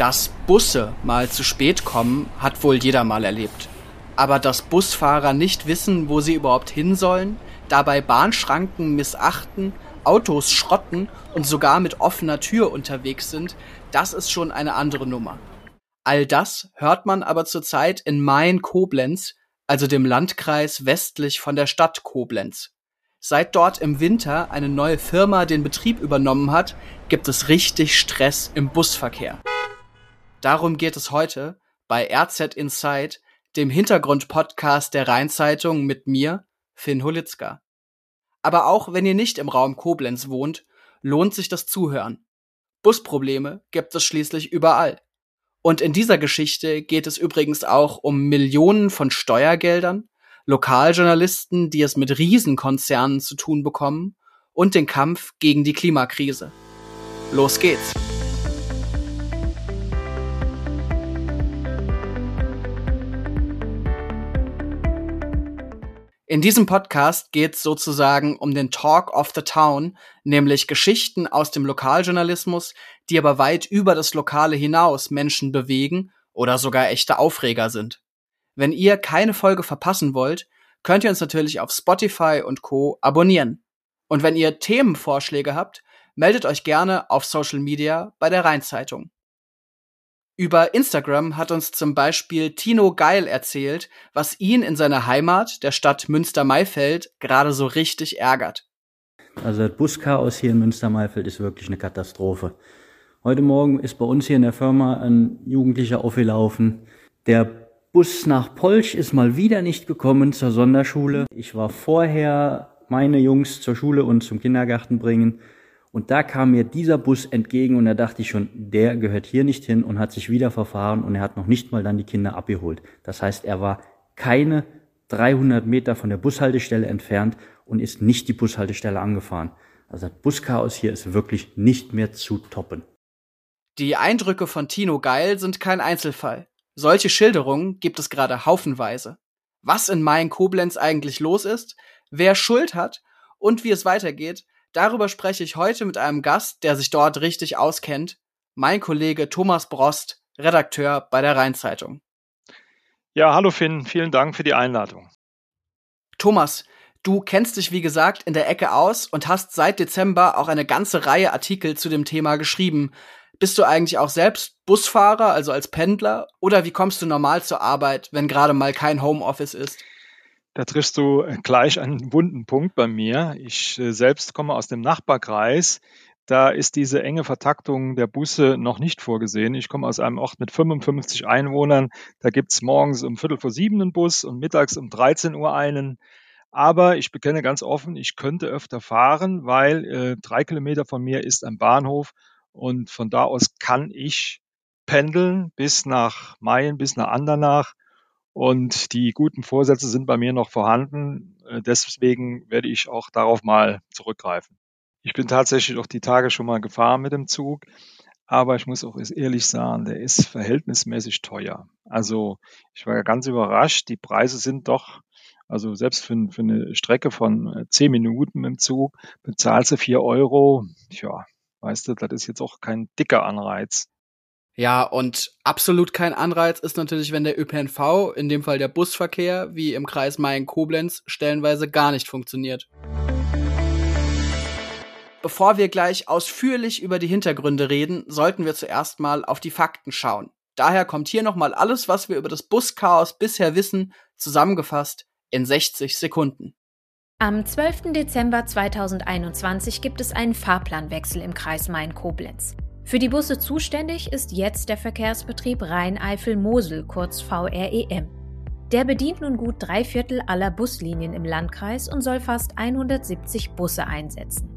Dass Busse mal zu spät kommen, hat wohl jeder mal erlebt. Aber dass Busfahrer nicht wissen, wo sie überhaupt hin sollen, dabei Bahnschranken missachten, Autos schrotten und sogar mit offener Tür unterwegs sind, das ist schon eine andere Nummer. All das hört man aber zurzeit in Main-Koblenz, also dem Landkreis westlich von der Stadt Koblenz. Seit dort im Winter eine neue Firma den Betrieb übernommen hat, gibt es richtig Stress im Busverkehr. Darum geht es heute bei RZ Inside, dem Hintergrundpodcast der Rheinzeitung mit mir, Finn Holitzka. Aber auch wenn ihr nicht im Raum Koblenz wohnt, lohnt sich das Zuhören. Busprobleme gibt es schließlich überall. Und in dieser Geschichte geht es übrigens auch um Millionen von Steuergeldern, Lokaljournalisten, die es mit Riesenkonzernen zu tun bekommen und den Kampf gegen die Klimakrise. Los geht's! In diesem Podcast geht es sozusagen um den Talk of the Town, nämlich Geschichten aus dem Lokaljournalismus, die aber weit über das Lokale hinaus Menschen bewegen oder sogar echte Aufreger sind. Wenn ihr keine Folge verpassen wollt, könnt ihr uns natürlich auf Spotify und Co. abonnieren. Und wenn ihr Themenvorschläge habt, meldet euch gerne auf Social Media bei der Rheinzeitung. Über Instagram hat uns zum Beispiel Tino Geil erzählt, was ihn in seiner Heimat, der Stadt Münster-Maifeld, gerade so richtig ärgert. Also das Buschaos hier in Münster-Maifeld ist wirklich eine Katastrophe. Heute Morgen ist bei uns hier in der Firma ein Jugendlicher aufgelaufen. Der Bus nach Polch ist mal wieder nicht gekommen zur Sonderschule. Ich war vorher meine Jungs zur Schule und zum Kindergarten bringen. Und da kam mir dieser Bus entgegen und da dachte ich schon, der gehört hier nicht hin und hat sich wieder verfahren und er hat noch nicht mal dann die Kinder abgeholt. Das heißt, er war keine 300 Meter von der Bushaltestelle entfernt und ist nicht die Bushaltestelle angefahren. Also das Buschaos hier ist wirklich nicht mehr zu toppen. Die Eindrücke von Tino Geil sind kein Einzelfall. Solche Schilderungen gibt es gerade haufenweise. Was in Main Koblenz eigentlich los ist, wer Schuld hat und wie es weitergeht, Darüber spreche ich heute mit einem Gast, der sich dort richtig auskennt, mein Kollege Thomas Brost, Redakteur bei der Rheinzeitung. Ja, hallo Finn, vielen Dank für die Einladung. Thomas, du kennst dich wie gesagt in der Ecke aus und hast seit Dezember auch eine ganze Reihe Artikel zu dem Thema geschrieben. Bist du eigentlich auch selbst Busfahrer, also als Pendler, oder wie kommst du normal zur Arbeit, wenn gerade mal kein Homeoffice ist? Da triffst du äh, gleich einen wunden Punkt bei mir. Ich äh, selbst komme aus dem Nachbarkreis. Da ist diese enge Vertaktung der Busse noch nicht vorgesehen. Ich komme aus einem Ort mit 55 Einwohnern. Da gibt's morgens um Viertel vor sieben einen Bus und mittags um 13 Uhr einen. Aber ich bekenne ganz offen, ich könnte öfter fahren, weil äh, drei Kilometer von mir ist ein Bahnhof und von da aus kann ich pendeln bis nach Mayen, bis nach Andernach und die guten Vorsätze sind bei mir noch vorhanden. Äh, deswegen werde ich auch darauf mal zurückgreifen. Ich bin tatsächlich auch die Tage schon mal gefahren mit dem Zug. Aber ich muss auch ehrlich sagen, der ist verhältnismäßig teuer. Also ich war ganz überrascht. Die Preise sind doch, also selbst für, für eine Strecke von äh, zehn Minuten im Zug bezahlst du vier Euro. Tja, weißt du, das ist jetzt auch kein dicker Anreiz. Ja, und absolut kein Anreiz ist natürlich, wenn der ÖPNV, in dem Fall der Busverkehr, wie im Kreis Main-Koblenz, stellenweise gar nicht funktioniert. Bevor wir gleich ausführlich über die Hintergründe reden, sollten wir zuerst mal auf die Fakten schauen. Daher kommt hier nochmal alles, was wir über das Buschaos bisher wissen, zusammengefasst in 60 Sekunden. Am 12. Dezember 2021 gibt es einen Fahrplanwechsel im Kreis Main-Koblenz. Für die Busse zuständig ist jetzt der Verkehrsbetrieb Rhein-Eifel-Mosel, kurz VREM. Der bedient nun gut drei Viertel aller Buslinien im Landkreis und soll fast 170 Busse einsetzen.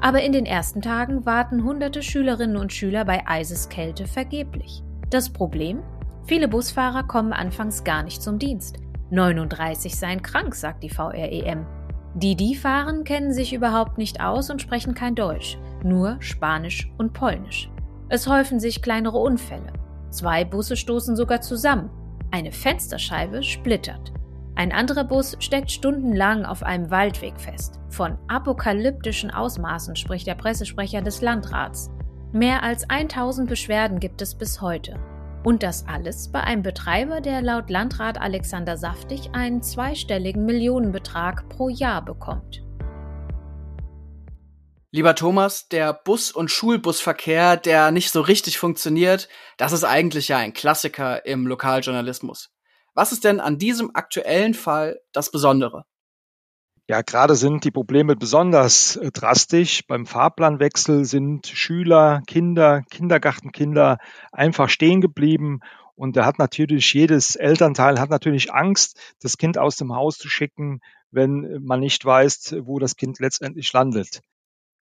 Aber in den ersten Tagen warten hunderte Schülerinnen und Schüler bei Eiseskälte vergeblich. Das Problem? Viele Busfahrer kommen anfangs gar nicht zum Dienst. 39 seien krank, sagt die VREM. Die, die fahren, kennen sich überhaupt nicht aus und sprechen kein Deutsch nur Spanisch und Polnisch. Es häufen sich kleinere Unfälle. Zwei Busse stoßen sogar zusammen. Eine Fensterscheibe splittert. Ein anderer Bus steckt stundenlang auf einem Waldweg fest. Von apokalyptischen Ausmaßen spricht der Pressesprecher des Landrats. Mehr als 1000 Beschwerden gibt es bis heute. Und das alles bei einem Betreiber, der laut Landrat Alexander Saftig einen zweistelligen Millionenbetrag pro Jahr bekommt. Lieber Thomas, der Bus- und Schulbusverkehr, der nicht so richtig funktioniert, das ist eigentlich ja ein Klassiker im Lokaljournalismus. Was ist denn an diesem aktuellen Fall das Besondere? Ja, gerade sind die Probleme besonders äh, drastisch. Beim Fahrplanwechsel sind Schüler, Kinder, Kindergartenkinder einfach stehen geblieben. Und da hat natürlich jedes Elternteil hat natürlich Angst, das Kind aus dem Haus zu schicken, wenn man nicht weiß, wo das Kind letztendlich landet.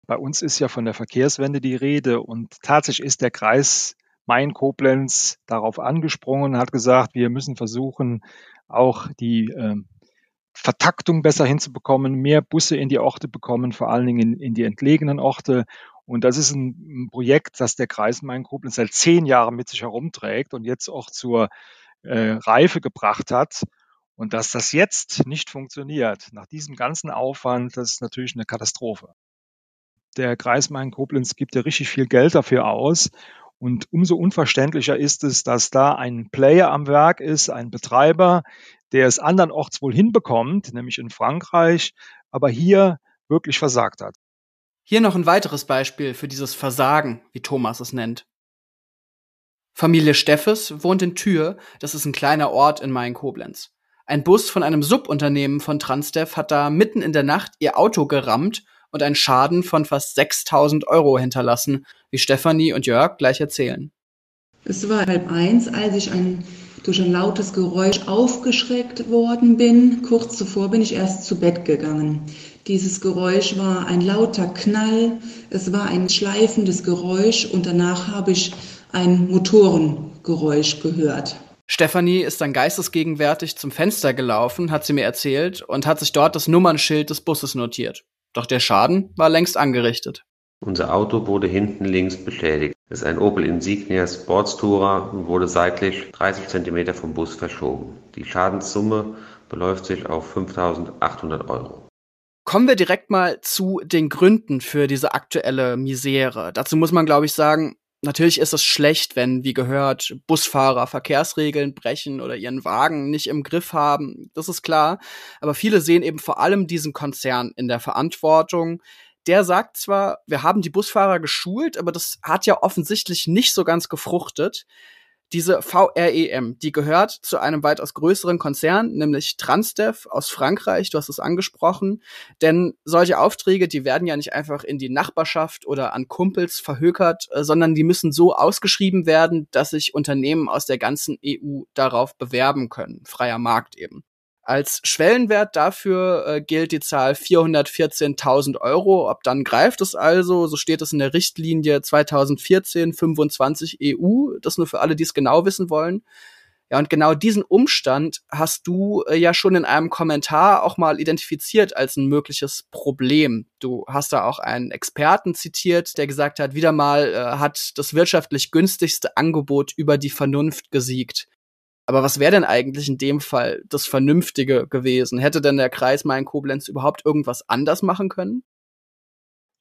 Bei uns ist ja von der Verkehrswende die Rede und tatsächlich ist der Kreis Main-Koblenz darauf angesprungen und hat gesagt, wir müssen versuchen, auch die äh, Vertaktung besser hinzubekommen, mehr Busse in die Orte bekommen, vor allen Dingen in, in die entlegenen Orte. Und das ist ein, ein Projekt, das der Kreis Main-Koblenz seit zehn Jahren mit sich herumträgt und jetzt auch zur äh, Reife gebracht hat. Und dass das jetzt nicht funktioniert, nach diesem ganzen Aufwand, das ist natürlich eine Katastrophe. Der Kreis Main-Koblenz gibt ja richtig viel Geld dafür aus. Und umso unverständlicher ist es, dass da ein Player am Werk ist, ein Betreiber, der es andernorts wohl hinbekommt, nämlich in Frankreich, aber hier wirklich versagt hat. Hier noch ein weiteres Beispiel für dieses Versagen, wie Thomas es nennt. Familie Steffes wohnt in Tür, das ist ein kleiner Ort in Main-Koblenz. Ein Bus von einem Subunternehmen von Transdev hat da mitten in der Nacht ihr Auto gerammt und einen Schaden von fast 6000 Euro hinterlassen, wie Stefanie und Jörg gleich erzählen. Es war halb eins, als ich ein, durch ein lautes Geräusch aufgeschreckt worden bin. Kurz zuvor bin ich erst zu Bett gegangen. Dieses Geräusch war ein lauter Knall, es war ein schleifendes Geräusch und danach habe ich ein Motorengeräusch gehört. Stefanie ist dann geistesgegenwärtig zum Fenster gelaufen, hat sie mir erzählt, und hat sich dort das Nummernschild des Busses notiert. Doch der Schaden war längst angerichtet. Unser Auto wurde hinten links beschädigt. Es ist ein Opel Insignia Sportstourer und wurde seitlich 30 cm vom Bus verschoben. Die Schadenssumme beläuft sich auf 5.800 Euro. Kommen wir direkt mal zu den Gründen für diese aktuelle Misere. Dazu muss man, glaube ich, sagen, Natürlich ist es schlecht, wenn, wie gehört, Busfahrer Verkehrsregeln brechen oder ihren Wagen nicht im Griff haben. Das ist klar. Aber viele sehen eben vor allem diesen Konzern in der Verantwortung. Der sagt zwar, wir haben die Busfahrer geschult, aber das hat ja offensichtlich nicht so ganz gefruchtet diese VREM, die gehört zu einem weitaus größeren Konzern, nämlich Transdev aus Frankreich, du hast es angesprochen. Denn solche Aufträge, die werden ja nicht einfach in die Nachbarschaft oder an Kumpels verhökert, äh, sondern die müssen so ausgeschrieben werden, dass sich Unternehmen aus der ganzen EU darauf bewerben können. Freier Markt eben. Als Schwellenwert dafür äh, gilt die Zahl 414.000 Euro. Ob dann greift es also, so steht es in der Richtlinie 2014-25 EU. Das nur für alle, die es genau wissen wollen. Ja, und genau diesen Umstand hast du äh, ja schon in einem Kommentar auch mal identifiziert als ein mögliches Problem. Du hast da auch einen Experten zitiert, der gesagt hat, wieder mal äh, hat das wirtschaftlich günstigste Angebot über die Vernunft gesiegt. Aber was wäre denn eigentlich in dem Fall das Vernünftige gewesen? Hätte denn der Kreis Main-Koblenz überhaupt irgendwas anders machen können?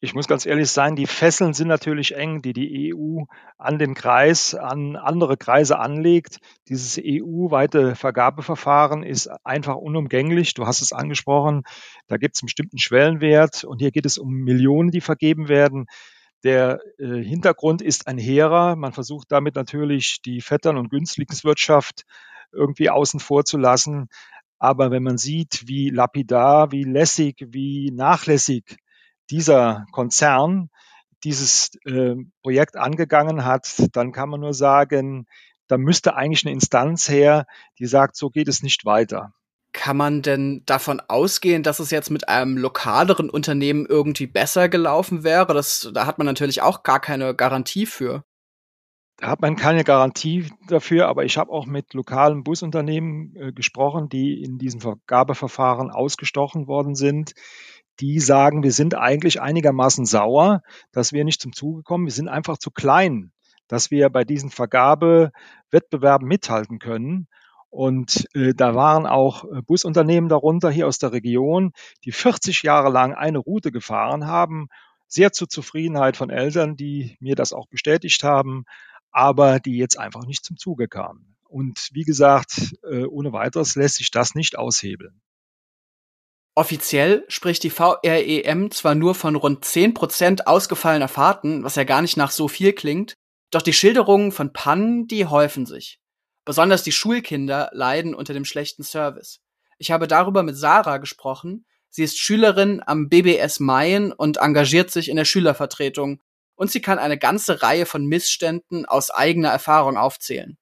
Ich muss ganz ehrlich sein, die Fesseln sind natürlich eng, die die EU an den Kreis, an andere Kreise anlegt. Dieses EU-weite Vergabeverfahren ist einfach unumgänglich. Du hast es angesprochen, da gibt es einen bestimmten Schwellenwert und hier geht es um Millionen, die vergeben werden. Der äh, Hintergrund ist ein hehrer. Man versucht damit natürlich die Vettern- und Günstlingswirtschaft irgendwie außen vor zu lassen. Aber wenn man sieht, wie lapidar, wie lässig, wie nachlässig dieser Konzern dieses äh, Projekt angegangen hat, dann kann man nur sagen, da müsste eigentlich eine Instanz her, die sagt, so geht es nicht weiter. Kann man denn davon ausgehen, dass es jetzt mit einem lokaleren Unternehmen irgendwie besser gelaufen wäre? Das, da hat man natürlich auch gar keine Garantie für. Da hat man keine Garantie dafür, aber ich habe auch mit lokalen Busunternehmen äh, gesprochen, die in diesem Vergabeverfahren ausgestochen worden sind. Die sagen, wir sind eigentlich einigermaßen sauer, dass wir nicht zum Zuge kommen. Wir sind einfach zu klein, dass wir bei diesen Vergabewettbewerben mithalten können. Und äh, da waren auch äh, Busunternehmen darunter hier aus der Region, die 40 Jahre lang eine Route gefahren haben, sehr zur Zufriedenheit von Eltern, die mir das auch bestätigt haben, aber die jetzt einfach nicht zum Zuge kamen. Und wie gesagt, äh, ohne weiteres lässt sich das nicht aushebeln. Offiziell spricht die VREM zwar nur von rund 10% ausgefallener Fahrten, was ja gar nicht nach so viel klingt, doch die Schilderungen von Pannen, die häufen sich. Besonders die Schulkinder leiden unter dem schlechten Service. Ich habe darüber mit Sarah gesprochen. Sie ist Schülerin am BBS Mayen und engagiert sich in der Schülervertretung. Und sie kann eine ganze Reihe von Missständen aus eigener Erfahrung aufzählen.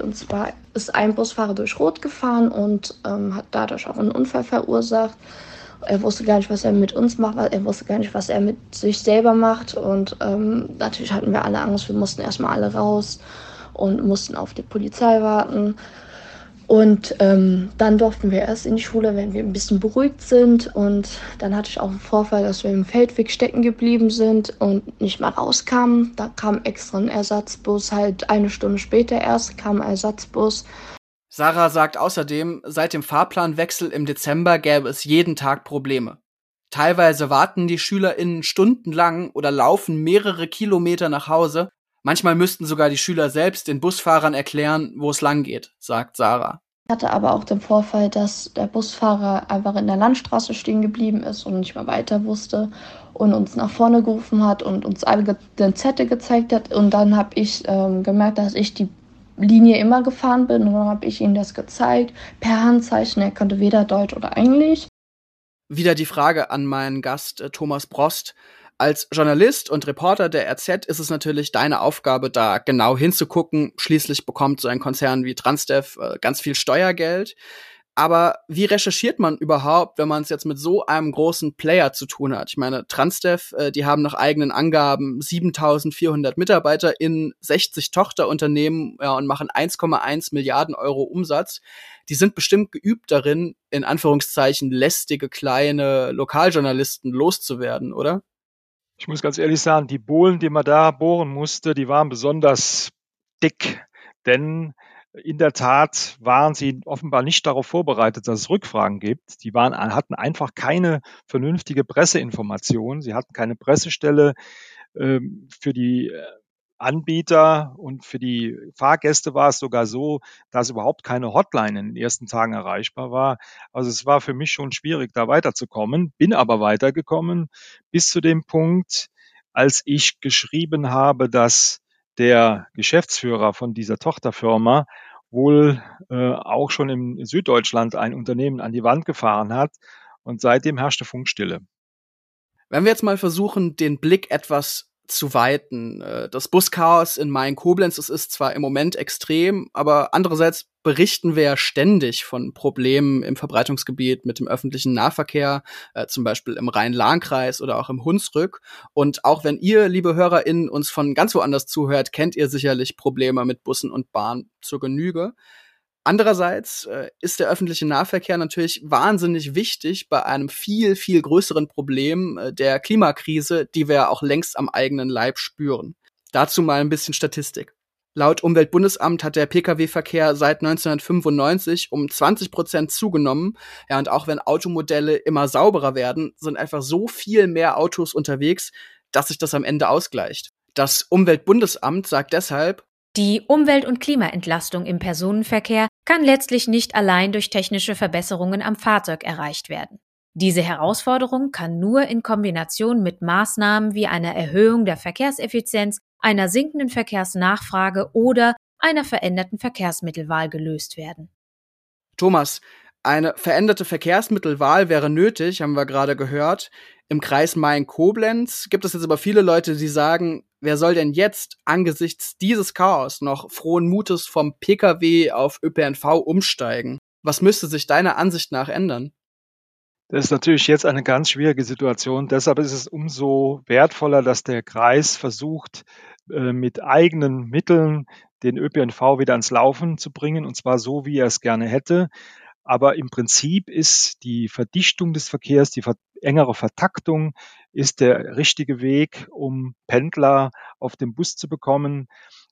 Und zwar ist ein Busfahrer durch Rot gefahren und ähm, hat dadurch auch einen Unfall verursacht. Er wusste gar nicht, was er mit uns macht, er wusste gar nicht, was er mit sich selber macht. Und ähm, natürlich hatten wir alle Angst, wir mussten erstmal alle raus und mussten auf die Polizei warten. Und ähm, dann durften wir erst in die Schule, wenn wir ein bisschen beruhigt sind. Und dann hatte ich auch einen Vorfall, dass wir im Feldweg stecken geblieben sind und nicht mal rauskamen. Da kam extra ein Ersatzbus, halt eine Stunde später erst kam ein Ersatzbus. Sarah sagt außerdem, seit dem Fahrplanwechsel im Dezember gäbe es jeden Tag Probleme. Teilweise warten die SchülerInnen stundenlang oder laufen mehrere Kilometer nach Hause, Manchmal müssten sogar die Schüler selbst den Busfahrern erklären, wo es lang geht, sagt Sarah. Ich hatte aber auch den Vorfall, dass der Busfahrer einfach in der Landstraße stehen geblieben ist und nicht mehr weiter wusste und uns nach vorne gerufen hat und uns alle den Zettel gezeigt hat. Und dann habe ich ähm, gemerkt, dass ich die Linie immer gefahren bin und dann habe ich ihm das gezeigt per Handzeichen. Er konnte weder Deutsch oder Englisch. Wieder die Frage an meinen Gast äh, Thomas Brost. Als Journalist und Reporter der RZ ist es natürlich deine Aufgabe, da genau hinzugucken. Schließlich bekommt so ein Konzern wie Transdev äh, ganz viel Steuergeld. Aber wie recherchiert man überhaupt, wenn man es jetzt mit so einem großen Player zu tun hat? Ich meine, Transdev, äh, die haben nach eigenen Angaben 7400 Mitarbeiter in 60 Tochterunternehmen ja, und machen 1,1 Milliarden Euro Umsatz. Die sind bestimmt geübt darin, in Anführungszeichen lästige kleine Lokaljournalisten loszuwerden, oder? Ich muss ganz ehrlich sagen, die Bohlen, die man da bohren musste, die waren besonders dick, denn in der Tat waren sie offenbar nicht darauf vorbereitet, dass es Rückfragen gibt. Die waren, hatten einfach keine vernünftige Presseinformation. Sie hatten keine Pressestelle ähm, für die äh, Anbieter und für die Fahrgäste war es sogar so, dass überhaupt keine Hotline in den ersten Tagen erreichbar war. Also es war für mich schon schwierig, da weiterzukommen, bin aber weitergekommen bis zu dem Punkt, als ich geschrieben habe, dass der Geschäftsführer von dieser Tochterfirma wohl äh, auch schon in Süddeutschland ein Unternehmen an die Wand gefahren hat und seitdem herrschte Funkstille. Wenn wir jetzt mal versuchen, den Blick etwas zu weiten. Äh, das Buschaos in Main-Koblenz, das ist zwar im Moment extrem, aber andererseits berichten wir ja ständig von Problemen im Verbreitungsgebiet mit dem öffentlichen Nahverkehr, äh, zum Beispiel im Rhein-Lahn-Kreis oder auch im Hunsrück. Und auch wenn ihr, liebe HörerInnen, uns von ganz woanders zuhört, kennt ihr sicherlich Probleme mit Bussen und Bahn zur Genüge. Andererseits äh, ist der öffentliche Nahverkehr natürlich wahnsinnig wichtig bei einem viel, viel größeren Problem äh, der Klimakrise, die wir auch längst am eigenen Leib spüren. Dazu mal ein bisschen Statistik. Laut Umweltbundesamt hat der Pkw-Verkehr seit 1995 um 20 Prozent zugenommen. Ja, und auch wenn Automodelle immer sauberer werden, sind einfach so viel mehr Autos unterwegs, dass sich das am Ende ausgleicht. Das Umweltbundesamt sagt deshalb, die Umwelt- und Klimaentlastung im Personenverkehr kann letztlich nicht allein durch technische Verbesserungen am Fahrzeug erreicht werden. Diese Herausforderung kann nur in Kombination mit Maßnahmen wie einer Erhöhung der Verkehrseffizienz, einer sinkenden Verkehrsnachfrage oder einer veränderten Verkehrsmittelwahl gelöst werden. Thomas, eine veränderte Verkehrsmittelwahl wäre nötig, haben wir gerade gehört. Im Kreis Main-Koblenz gibt es jetzt aber viele Leute, die sagen, wer soll denn jetzt angesichts dieses Chaos noch frohen Mutes vom Pkw auf ÖPNV umsteigen? Was müsste sich deiner Ansicht nach ändern? Das ist natürlich jetzt eine ganz schwierige Situation. Deshalb ist es umso wertvoller, dass der Kreis versucht, äh, mit eigenen Mitteln den ÖPNV wieder ans Laufen zu bringen, und zwar so, wie er es gerne hätte. Aber im Prinzip ist die Verdichtung des Verkehrs, die engere Vertaktung ist der richtige Weg, um Pendler auf den Bus zu bekommen.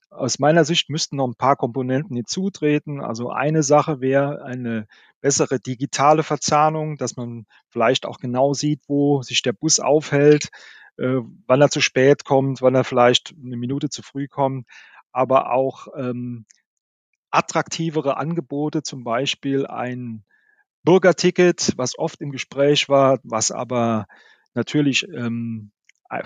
Aus meiner Sicht müssten noch ein paar Komponenten hinzutreten. Also eine Sache wäre eine bessere digitale Verzahnung, dass man vielleicht auch genau sieht, wo sich der Bus aufhält. äh, wann er zu spät kommt, wann er vielleicht eine Minute zu früh kommt, aber auch ähm, attraktivere Angebote, zum Beispiel ein Bürgerticket, was oft im Gespräch war, was aber natürlich ähm,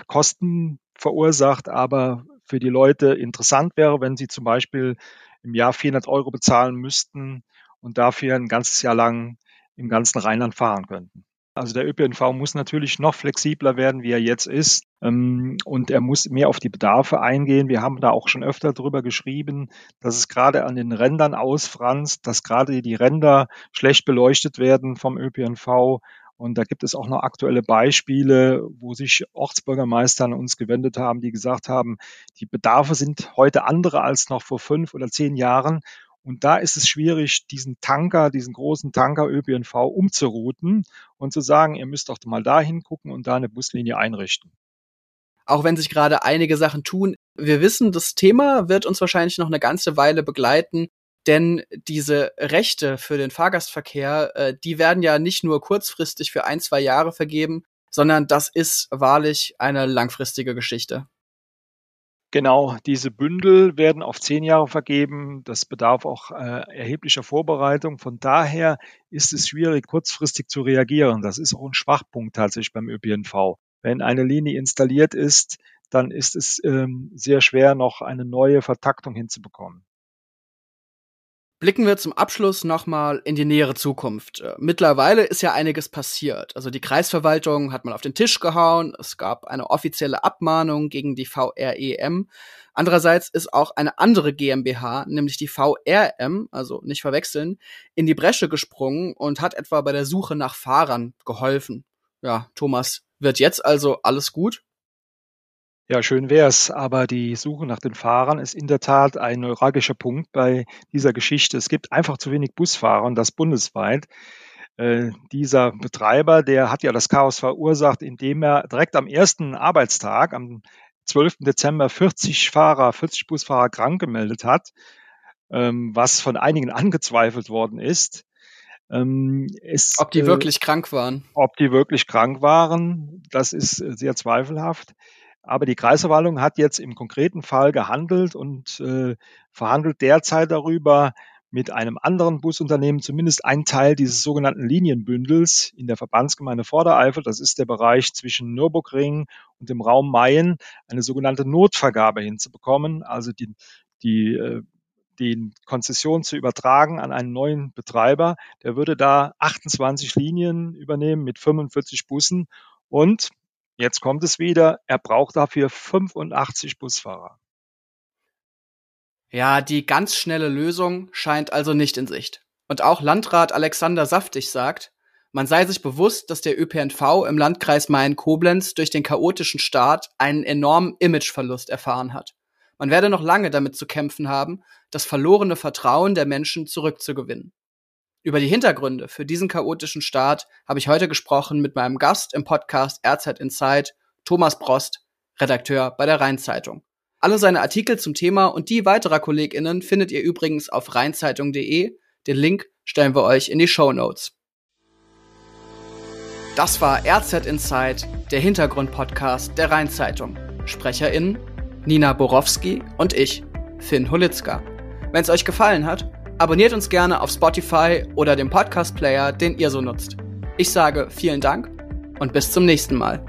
Kosten verursacht, aber für die Leute interessant wäre, wenn sie zum Beispiel im Jahr 400 Euro bezahlen müssten und dafür ein ganzes Jahr lang im ganzen Rheinland fahren könnten. Also der ÖPNV muss natürlich noch flexibler werden, wie er jetzt ist. Ähm, und er muss mehr auf die Bedarfe eingehen. Wir haben da auch schon öfter drüber geschrieben, dass es gerade an den Rändern ausfranst, dass gerade die Ränder schlecht beleuchtet werden vom ÖPNV. Und da gibt es auch noch aktuelle Beispiele, wo sich Ortsbürgermeister an uns gewendet haben, die gesagt haben, die Bedarfe sind heute andere als noch vor fünf oder zehn Jahren. Und da ist es schwierig, diesen Tanker, diesen großen Tanker ÖPNV umzurouten und zu sagen, ihr müsst doch mal da hingucken und da eine Buslinie einrichten. Auch wenn sich gerade einige Sachen tun, wir wissen, das Thema wird uns wahrscheinlich noch eine ganze Weile begleiten, denn diese Rechte für den Fahrgastverkehr, äh, die werden ja nicht nur kurzfristig für ein, zwei Jahre vergeben, sondern das ist wahrlich eine langfristige Geschichte. Genau, diese Bündel werden auf zehn Jahre vergeben. Das bedarf auch äh, erheblicher Vorbereitung. Von daher ist es schwierig, kurzfristig zu reagieren. Das ist auch ein Schwachpunkt tatsächlich beim ÖPNV. Wenn eine Linie installiert ist, dann ist es ähm, sehr schwer, noch eine neue Vertaktung hinzubekommen. Blicken wir zum Abschluss nochmal in die nähere Zukunft. Äh, mittlerweile ist ja einiges passiert. Also die Kreisverwaltung hat mal auf den Tisch gehauen. Es gab eine offizielle Abmahnung gegen die VREM. Andererseits ist auch eine andere GmbH, nämlich die VRM, also nicht verwechseln, in die Bresche gesprungen und hat etwa bei der Suche nach Fahrern geholfen. Ja, Thomas, wird jetzt also alles gut? Ja, schön wär's, aber die Suche nach den Fahrern ist in der Tat ein neuralgischer Punkt bei dieser Geschichte. Es gibt einfach zu wenig Busfahrer und das bundesweit. Äh, dieser Betreiber, der hat ja das Chaos verursacht, indem er direkt am ersten Arbeitstag, am 12. Dezember, 40 Fahrer, 40 Busfahrer krank gemeldet hat, ähm, was von einigen angezweifelt worden ist. Ähm, es, ob die äh, wirklich krank waren? Ob die wirklich krank waren, das ist sehr zweifelhaft. Aber die Kreisverwaltung hat jetzt im konkreten Fall gehandelt und äh, verhandelt derzeit darüber, mit einem anderen Busunternehmen zumindest einen Teil dieses sogenannten Linienbündels in der Verbandsgemeinde Vordereifel, das ist der Bereich zwischen Nürburgring und dem Raum Mayen, eine sogenannte Notvergabe hinzubekommen, also die, die, äh, die Konzession zu übertragen an einen neuen Betreiber. Der würde da 28 Linien übernehmen mit 45 Bussen und Jetzt kommt es wieder, er braucht dafür 85 Busfahrer. Ja, die ganz schnelle Lösung scheint also nicht in Sicht. Und auch Landrat Alexander Saftig sagt, man sei sich bewusst, dass der ÖPNV im Landkreis Main-Koblenz durch den chaotischen Start einen enormen Imageverlust erfahren hat. Man werde noch lange damit zu kämpfen haben, das verlorene Vertrauen der Menschen zurückzugewinnen. Über die Hintergründe für diesen chaotischen Start habe ich heute gesprochen mit meinem Gast im Podcast RZ Inside, Thomas Prost, Redakteur bei der Rheinzeitung. Alle seine Artikel zum Thema und die weiterer KollegInnen findet ihr übrigens auf rheinzeitung.de. Den Link stellen wir euch in die Show Notes. Das war RZ Inside, der Hintergrundpodcast der Rheinzeitung. SprecherInnen Nina Borowski und ich, Finn Holitzka. Wenn es euch gefallen hat, Abonniert uns gerne auf Spotify oder dem Podcast-Player, den ihr so nutzt. Ich sage vielen Dank und bis zum nächsten Mal.